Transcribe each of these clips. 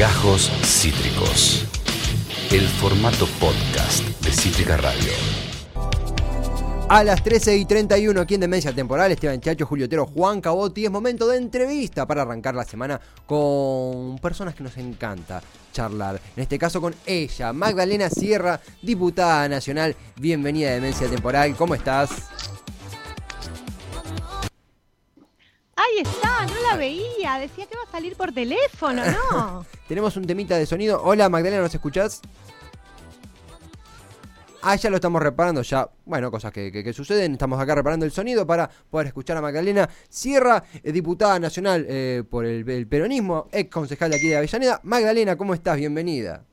Gajos Cítricos. El formato podcast de Cítrica Radio. A las 13 y 31 aquí en Demencia Temporal, Esteban Chacho, Julio Otero, Juan Cabotti. Es momento de entrevista para arrancar la semana con personas que nos encanta charlar. En este caso con ella, Magdalena Sierra, diputada nacional. Bienvenida a Demencia Temporal. ¿Cómo estás? Ahí está, no la veía. Decía que iba a salir por teléfono, ¿no? Tenemos un temita de sonido. Hola Magdalena, ¿nos escuchás? Ah, ya lo estamos reparando, ya, bueno, cosas que, suceden. Estamos acá reparando el sonido para poder escuchar a Magdalena Sierra, eh, diputada nacional eh, por el, peronismo, ex concejal de aquí de Avellaneda. Magdalena, ¿cómo estás? Bienvenida.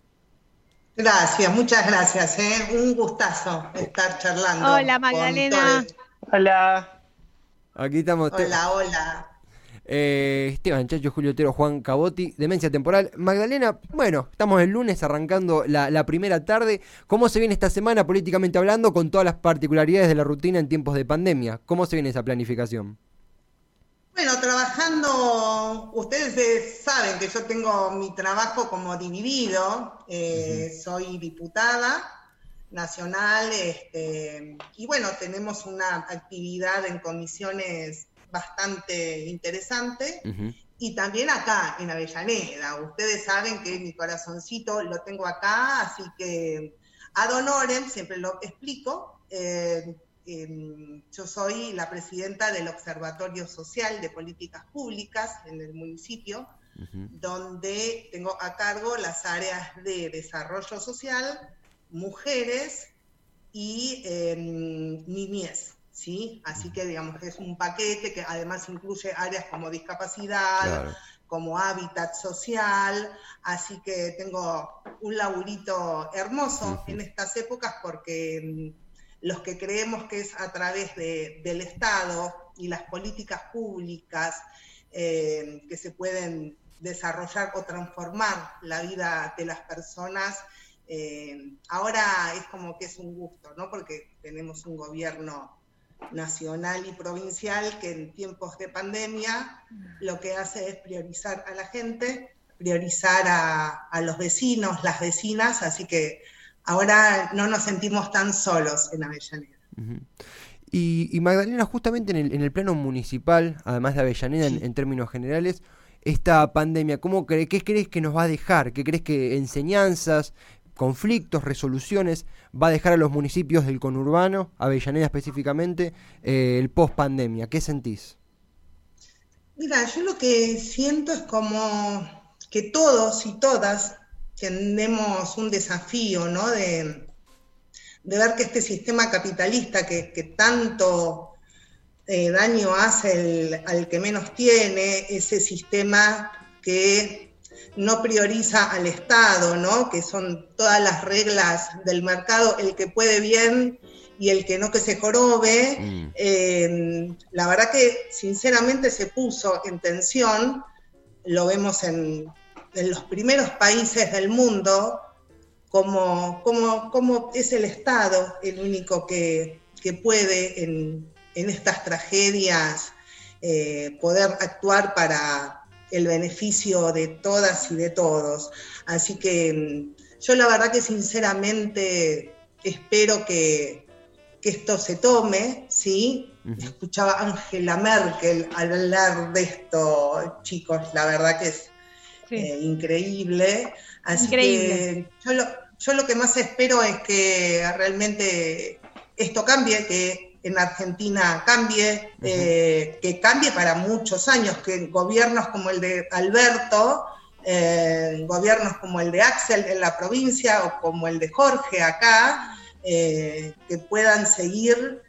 Gracias, muchas gracias. ¿eh? Un gustazo estar charlando. Hola, Magdalena. Hola. Aquí estamos. Hola, hola. Eh, Esteban Chacho, Julio Otero, Juan Cabotti, Demencia Temporal. Magdalena, bueno, estamos el lunes arrancando la, primera tarde. ¿Cómo se viene esta semana políticamente hablando con todas las particularidades de la rutina en tiempos de pandemia? ¿Cómo se viene esa planificación? Bueno, trabajando, ustedes saben que yo tengo mi trabajo como dividido, eh, soy diputada nacional este, y bueno, tenemos una actividad en comisiones bastante interesante. Y también acá, en Avellaneda. Ustedes saben que mi corazoncito lo tengo acá, así que ad honorem, siempre lo explico. Eh, em, yo soy la presidenta del Observatorio Social de Políticas Públicas en el municipio, donde tengo a cargo las áreas de desarrollo social, mujeres y em, niñez. ¿sí? Así que, digamos, es un paquete que además incluye áreas como discapacidad, como hábitat social, así que tengo un laburito hermoso en estas épocas porque mm, los que creemos que es a través del Estado y las políticas públicas eh, que se pueden desarrollar o transformar la vida de las personas, eh, ahora es como que es un gusto, ¿no? Porque tenemos un gobierno nacional y provincial que en tiempos de pandemia lo que hace es priorizar a la gente, priorizar a, los vecinos, las vecinas, así que ahora no nos sentimos tan solos en Avellaneda. y, Magdalena, justamente en el, plano municipal, además de Avellaneda en, términos generales, esta pandemia, ¿cómo cree, ¿qué crees que nos va a dejar? ¿Qué crees que enseñanzas, conflictos, resoluciones, va a dejar a los municipios del conurbano, Avellaneda específicamente, eh, el post pandemia. ¿Qué sentís? Mira, yo lo que siento es como que todos y todas tenemos un desafío, ¿no? De, ver que este sistema capitalista que, tanto eh, daño hace al que menos tiene, ese sistema que no prioriza al Estado, ¿no? que son todas las reglas del mercado, el que puede bien y el que no que se jorobe. Mm. Eh, la verdad que sinceramente se puso en tensión, lo vemos en, los primeros países del mundo, como, como, como, es el Estado el único que, puede en, estas tragedias eh, poder actuar para, el beneficio de todas y de todos. Así que mm, yo la verdad que sinceramente espero que, esto se tome, ¿sí? Escuchaba a Angela Merkel hablar de esto, chicos, la verdad que es eh, increíble. Así que yo lo, yo lo que más espero es que realmente esto cambie, que en Argentina cambie, eh, que cambie para muchos años, que gobiernos como el de Alberto, eh, gobiernos como el de Axel en la provincia o como el de Jorge acá, eh, que puedan seguir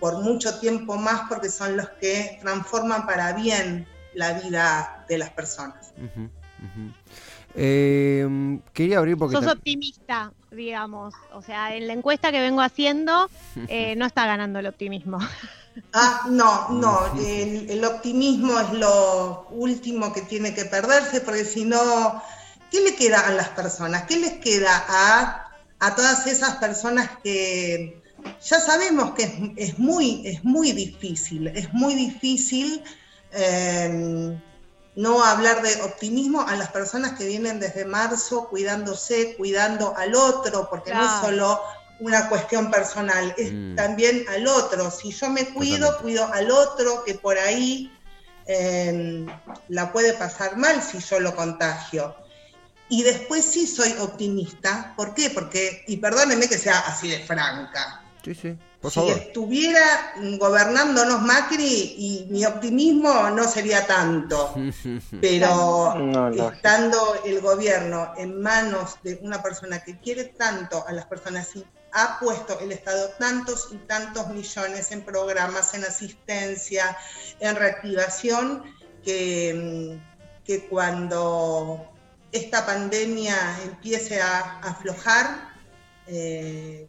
por mucho tiempo más porque son los que transforman para bien la vida de las personas. quería abrir porque... Sos optimista digamos. O sea, en la encuesta que vengo haciendo eh, no está ganando el optimismo. Ah, no, no, el, optimismo es lo último que tiene que perderse, porque si no, ¿qué le queda a las personas? ¿Qué les queda a, a todas esas personas que ya sabemos que es, muy, es muy difícil, es muy difícil eh, no hablar de optimismo a las personas que vienen desde marzo cuidándose, cuidando al otro, porque no es solo una cuestión personal, es mm. también al otro. Si yo me cuido, cuido al otro que por ahí em, la puede pasar mal si yo lo contagio. Y después sí soy optimista. ¿Por qué? Porque, y perdónenme que sea así de franca. Sí, sí. Si estuviera gobernándonos Macri y mi optimismo no sería tanto, pero estando el gobierno en manos de una persona que quiere tanto a las personas y ha puesto el Estado tantos y tantos millones en programas, en asistencia, en reactivación, que, mm, que cuando esta pandemia empiece a aflojar, eh,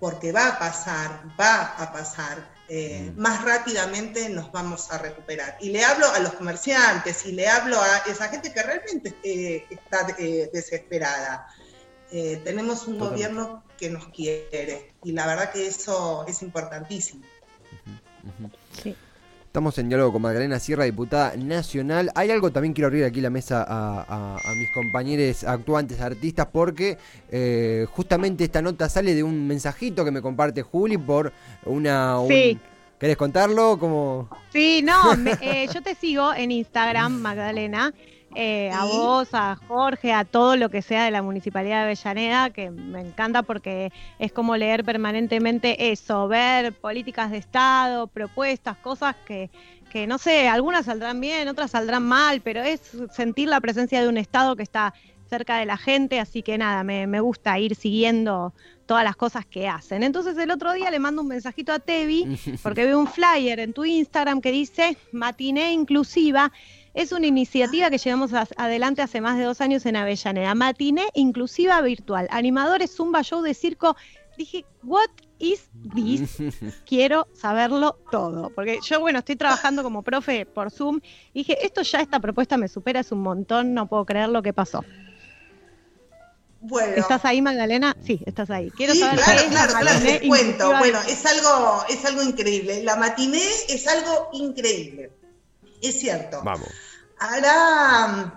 porque va a pasar, va a pasar, eh, mm. más rápidamente nos vamos a recuperar. Y le hablo a los comerciantes y le hablo a esa gente que realmente eh, está eh, desesperada. tenemos un gobierno que nos quiere y la verdad que eso es importantísimo. Sí. Estamos en diálogo con Magdalena Sierra, diputada nacional. Hay algo también quiero abrir aquí la mesa a, mis compañeros actuantes artistas porque eh, justamente esta nota sale de un mensajito que me comparte Juli por una... sí. ¿Querés contarlo? Como... Sí, no, eh, yo te sigo en Instagram, Magdalena, eh, a vos, a Jorge, a todo lo que sea de la Municipalidad de Avellaneda, que me encanta porque es como leer permanentemente eso, ver políticas de Estado, propuestas, cosas que, que no sé, algunas saldrán bien, otras saldrán mal, pero es sentir la presencia de un Estado que está cerca de la gente, así que nada, me, me gusta ir siguiendo todas las cosas que hacen. Entonces el otro día le mando un mensajito a Tevi porque veo un flyer en tu Instagram que dice matiné inclusiva es una iniciativa que llevamos adelante hace más de dos años en Avellaneda. Matiné inclusiva virtual. Animadores, zumba, show de circo. Dije, what is this? Quiero saberlo todo. Porque yo, bueno, estoy trabajando como profe por Zoom. dije, esto ya, esta propuesta me supera, es un montón, no puedo creer lo que pasó. Bueno. ¿Estás ahí, Magdalena? Sí, estás ahí. Quiero saber claro, claro, claro, te cuento. Bueno, es algo, es algo increíble. La matiné es algo increíble. Es cierto. Vamos hará mm,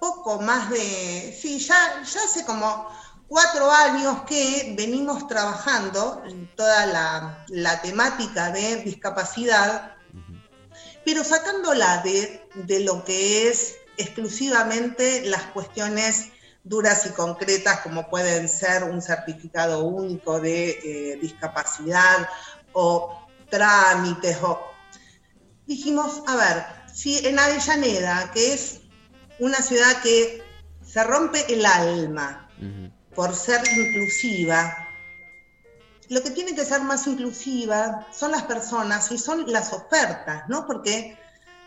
poco más de, sí, ya, ya hace como cuatro años que venimos trabajando toda la, temática de discapacidad, pero sacándola de, de lo que es exclusivamente las cuestiones duras y concretas como pueden ser un certificado único de eh, discapacidad o trámites o dijimos, a ver, en Avellaneda, que es una ciudad que se rompe el alma por ser inclusiva, lo que tiene que ser más inclusiva son las personas y son las ofertas, ¿no? Porque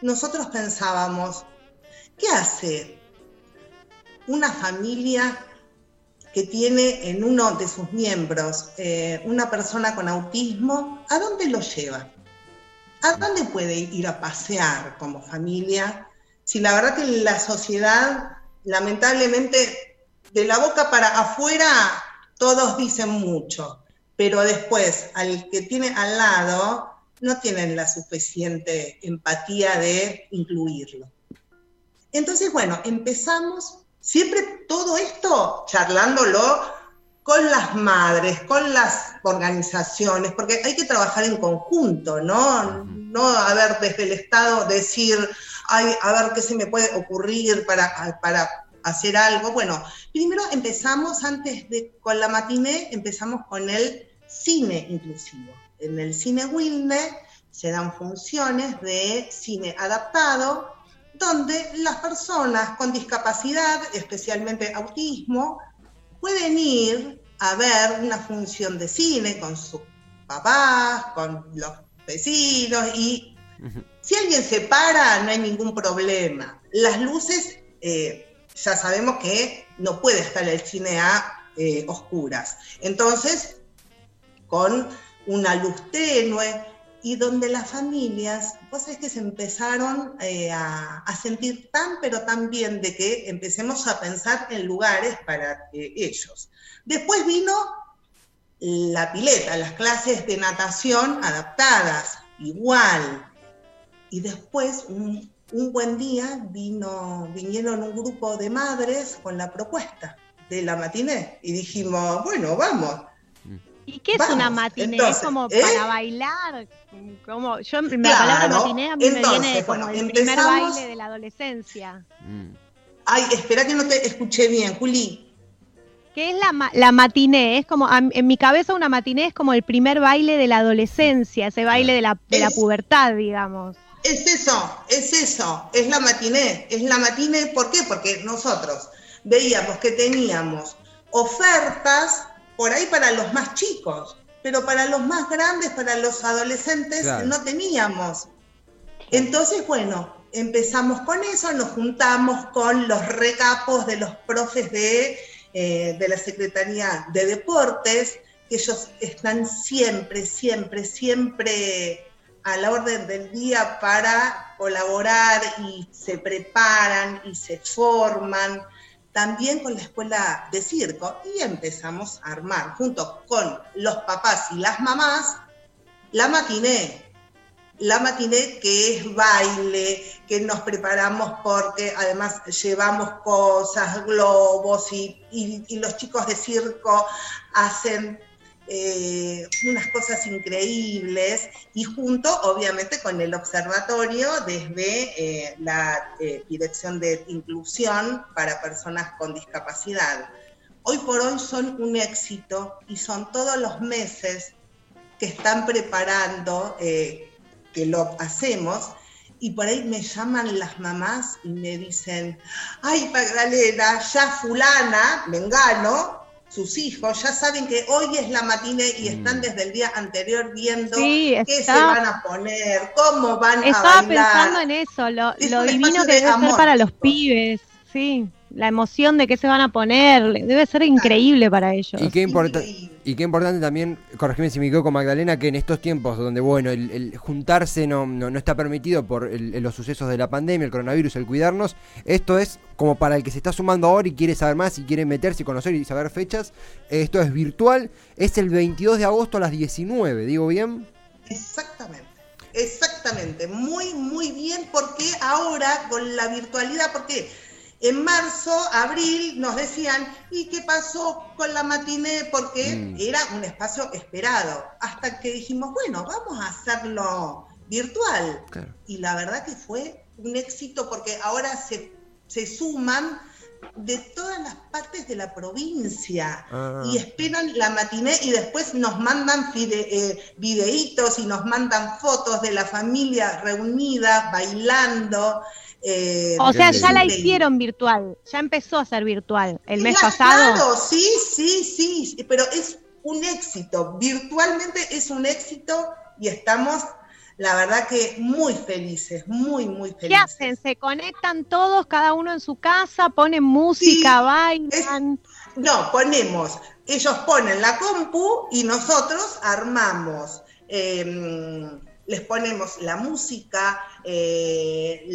nosotros pensábamos, ¿qué hace una familia que tiene en uno de sus miembros eh, una persona con autismo? ¿A dónde lo lleva? ¿A dónde puede ir a pasear como familia? Si la verdad que la sociedad, lamentablemente, de la boca para afuera, todos dicen mucho, pero después al que tiene al lado no tienen la suficiente empatía de incluirlo. Entonces, bueno, empezamos siempre todo esto charlándolo con las madres, con las organizaciones, porque hay que trabajar en conjunto, ¿no? No a ver desde el Estado decir, ay, a ver qué se me puede ocurrir para, para hacer algo. Bueno, primero empezamos antes de con la matiné, empezamos con el cine inclusivo. En el cine Wilne se dan funciones de cine adaptado, donde las personas con discapacidad, especialmente autismo, pueden ir a ver una función de cine con sus papás, con los vecinos y si alguien se para no hay ningún problema. Las luces, eh, ya sabemos que no puede estar el cine a eh, oscuras. Entonces, con una luz tenue, y donde las familias, pues es que se empezaron eh, a, sentir tan, pero tan bien de que empecemos a pensar en lugares para ellos. Después vino la pileta, las clases de natación adaptadas, igual. Y después un un buen día vino, vinieron un grupo de madres con la propuesta de la matiné y dijimos, bueno, vamos. ¿Y qué es una matiné? ¿Es como ¿eh? para bailar? Como, yo, la palabra matiné a mí me viene como el primer baile de la adolescencia. Mm. Ay, espera que no te escuché bien, Juli. ¿Qué es la, la matiné? Es como, en mi cabeza una matiné es como el primer baile de la adolescencia, ese baile de la, de la pubertad, digamos. Es eso, es eso, es la matiné, es la matiné, ¿por qué? Porque nosotros veíamos que teníamos ofertas por ahí para los más chicos, pero para los más grandes, para los adolescentes, no teníamos. Entonces, bueno, empezamos con eso, nos juntamos con los recapos de los profes de, eh, de la Secretaría de Deportes, que ellos están siempre, siempre, siempre a la orden del día para colaborar y se preparan y se forman también con la escuela de circo y empezamos a armar junto con los papás y las mamás la matiné. La matiné que es baile, que nos preparamos porque además llevamos cosas, globos y, y los chicos de circo hacen eh, unas cosas increíbles y junto obviamente con el observatorio desde eh, la eh, Dirección de Inclusión para Personas con Discapacidad. Hoy por hoy son un éxito y son todos los meses que están preparando, que lo hacemos, y por ahí me llaman las mamás y me dicen, ay Magdalena, ya fulana, me engano, sus hijos ya saben que hoy es la matina y están mm. desde el día anterior viendo qué se van a poner, cómo van a bailar. Estaba pensando en eso, lo, divino que debe ser para los pibes, sí la emoción de qué se van a poner, debe ser increíble para ellos. Y qué, y qué importante también, corregime si me equivoco Magdalena, que en estos tiempos donde, bueno, el, juntarse no, no, está permitido por los sucesos de la pandemia, el coronavirus, el cuidarnos, esto es como para el que se está sumando ahora y quiere saber más y quiere meterse y conocer y saber fechas, esto es virtual, es el 22 de agosto a las 19, ¿digo bien? Exactamente. Exactamente, muy, muy bien, porque ahora con la virtualidad, porque en marzo, abril, nos decían, ¿y qué pasó con la matiné? Porque mm. era un espacio esperado. Hasta que dijimos, bueno, vamos a hacerlo virtual. Y la verdad que fue un éxito porque ahora se, se suman de todas las partes de la provincia ah. y esperan la matiné y después nos mandan eh, videitos y nos mandan fotos de la familia reunida bailando. Eh, o sea, ya la hicieron virtual, ya empezó a ser virtual el mes pasado. Claro, sí, sí, sí, pero es un éxito, virtualmente es un éxito y estamos, la verdad que muy felices, muy, muy felices. ¿Qué hacen? ¿Se conectan todos, cada uno en su casa, ponen música, bailan? no, ponemos, ellos ponen la compu y nosotros armamos. Em, les ponemos la música, eh,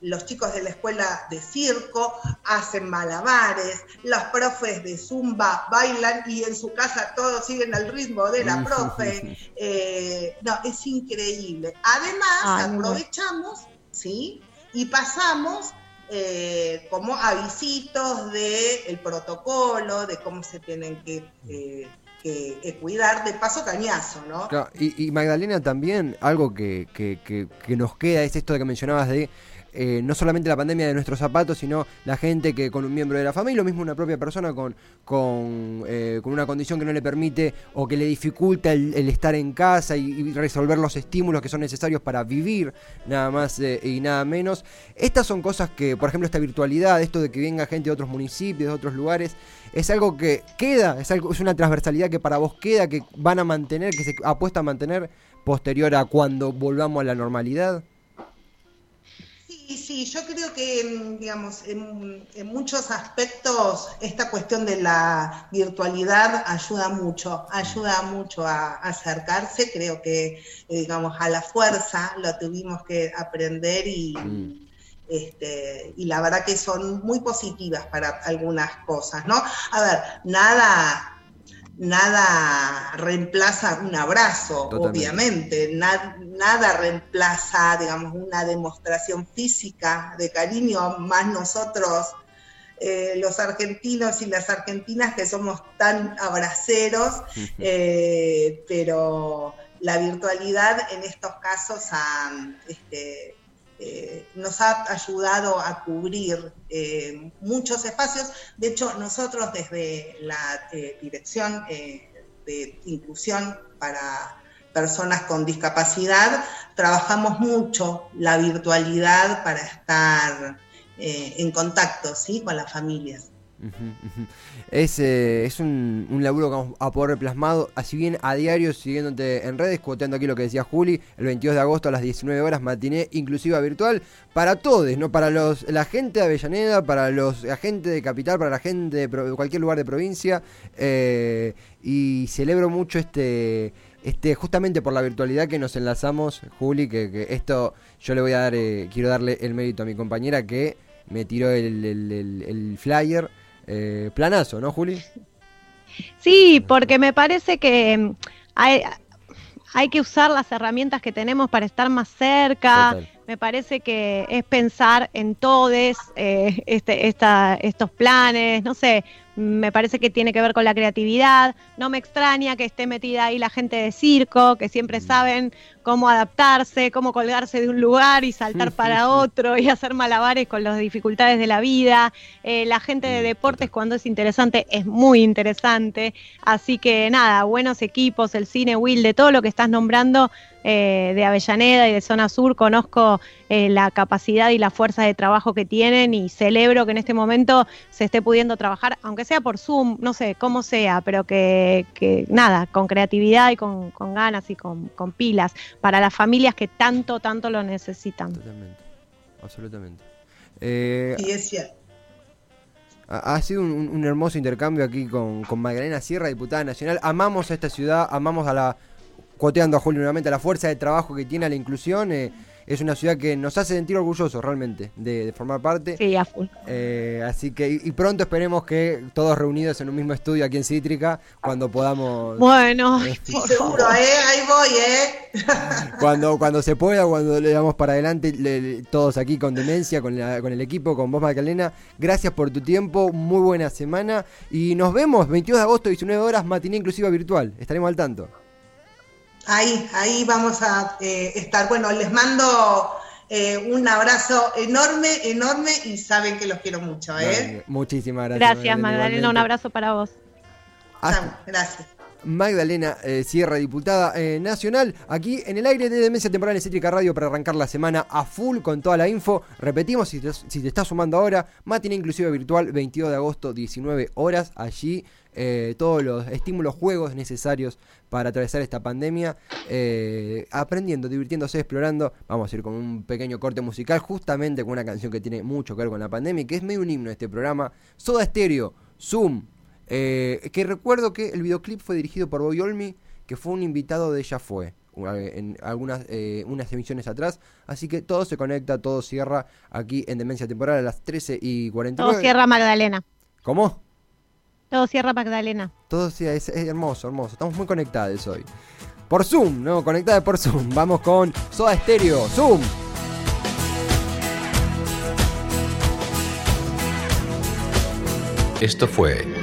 los, chicos de la escuela de circo hacen malabares, los profes de zumba bailan y en su casa todos siguen al ritmo de la profe. Eh, no, es increíble. Además, aprovechamos, ¿sí? Y pasamos eh, como avisitos del el protocolo, de cómo se tienen que que, cuidar de paso cañazo, ¿no? y, Magdalena también, algo que, que, nos queda es esto de que mencionabas de eh, no solamente la pandemia de nuestros zapatos, sino la gente que con un miembro de la familia, lo mismo una propia persona con, con, eh, una condición que no le permite o que le dificulta el, estar en casa y, resolver los estímulos que son necesarios para vivir, nada más eh, y nada menos. Estas son cosas que, por ejemplo, esta virtualidad, esto de que venga gente de otros municipios, de otros lugares, es algo que queda, es, algo, es una transversalidad que para vos queda, que van a mantener, que se apuesta a mantener posterior a cuando volvamos a la normalidad. Sí, sí, yo creo que, mm, digamos, en, muchos aspectos esta cuestión de la virtualidad ayuda mucho, ayuda mucho a, acercarse, creo que, eh, digamos, a la fuerza lo tuvimos que aprender y, mm. este, y la verdad que son muy positivas para algunas cosas, ¿no? A ver, nada nada reemplaza un abrazo, obviamente, nada reemplaza, digamos, una demostración física de cariño, más nosotros, eh, los argentinos y las argentinas que somos tan abraceros, eh, pero la virtualidad en estos casos este, eh, nos ha ayudado a cubrir eh, muchos espacios. De hecho, nosotros desde la eh, Dirección de Inclusión para Personas con Discapacidad trabajamos mucho la virtualidad para estar en contacto ¿sí? con las familias. Es, eh, es un, un, laburo que vamos a poder plasmado, así bien a diario, siguiéndote en redes, cuoteando aquí lo que decía Juli, el 22 de agosto a las 19 horas, matiné inclusiva virtual, para todos, ¿no? Para los, la gente de Avellaneda, para los agentes de Capital, para la gente de cualquier lugar de provincia, eh, y celebro mucho este... Este, justamente por la virtualidad que nos enlazamos, Juli, que, esto yo le voy a dar, eh, quiero darle el mérito a mi compañera que me tiró el, el flyer eh, planazo, ¿no, Juli? Sí, porque me parece que hay, hay que usar las herramientas que tenemos para estar más cerca. Me parece que es pensar en todos eh, este, estos planes, no sé, me parece que tiene que ver con la creatividad. No me extraña que esté metida ahí la gente de circo, que siempre mm. saben cómo adaptarse, cómo colgarse de un lugar y saltar para otro y hacer malabares con las dificultades de la vida. Eh, la gente de deportes cuando es interesante es muy interesante. Así que nada, buenos equipos, el cine, Will, de todo lo que estás nombrando, eh, de Avellaneda y de Zona Sur, conozco eh, la capacidad y la fuerza de trabajo que tienen y celebro que en este momento se esté pudiendo trabajar, aunque sea por Zoom, no sé cómo sea, pero que, nada, con creatividad y con, ganas y con, pilas para las familias que tanto, tanto lo necesitan. Totalmente, absolutamente. Eh, es Ha, sido un, hermoso intercambio aquí con, con Magdalena Sierra, diputada nacional. Amamos a esta ciudad, amamos a la coteando a Julio nuevamente, la fuerza de trabajo que tiene la inclusión. Eh, es una ciudad que nos hace sentir orgullosos realmente de, formar parte. Sí, a full. Eh, así que, y, pronto esperemos que todos reunidos en un mismo estudio aquí en Cítrica, cuando podamos. Bueno, sí, seguro, ¿eh? Ahí voy, ¿eh? cuando, cuando se pueda, cuando le damos para adelante, todos aquí con Demencia, con, con el equipo, con vos, Magdalena. Gracias por tu tiempo, muy buena semana. Y nos vemos 22 de agosto, 19 horas, matiné inclusiva virtual. Estaremos al tanto. Ahí, ahí vamos a eh, estar. Bueno, les mando eh, un abrazo enorme, enorme y saben que los quiero mucho. ¿eh? muchísimas gracias. Gracias, Magdalena. Un abrazo para vos. gracias. Magdalena Sierra, diputada nacional, aquí en el aire de Demencia Temporal en Cítrica Radio para arrancar la semana a full con toda la info. Repetimos, si te, estás sumando ahora, Matina Inclusiva Virtual, 22 de agosto, 19 horas, allí eh, todos los estímulos, juegos necesarios para atravesar esta pandemia, eh, aprendiendo, divirtiéndose, explorando. Vamos a ir con un pequeño corte musical, justamente con una canción que tiene mucho que ver con la pandemia, que es medio un himno de este programa, Soda Stereo, Zoom, eh, que recuerdo que el videoclip fue dirigido por Boy Olmi, que fue un invitado de ella fue en algunas unas emisiones atrás. Así que todo se conecta, todo cierra aquí en Demencia Temporal a las 13 y 49. Todo cierra Magdalena. ¿Cómo? Todo cierra Magdalena. Todo sí, es, hermoso, hermoso. Estamos muy conectados hoy. Por Zoom, ¿no? Conectados por Zoom. Vamos con Soda Stereo. Zoom. Esto fue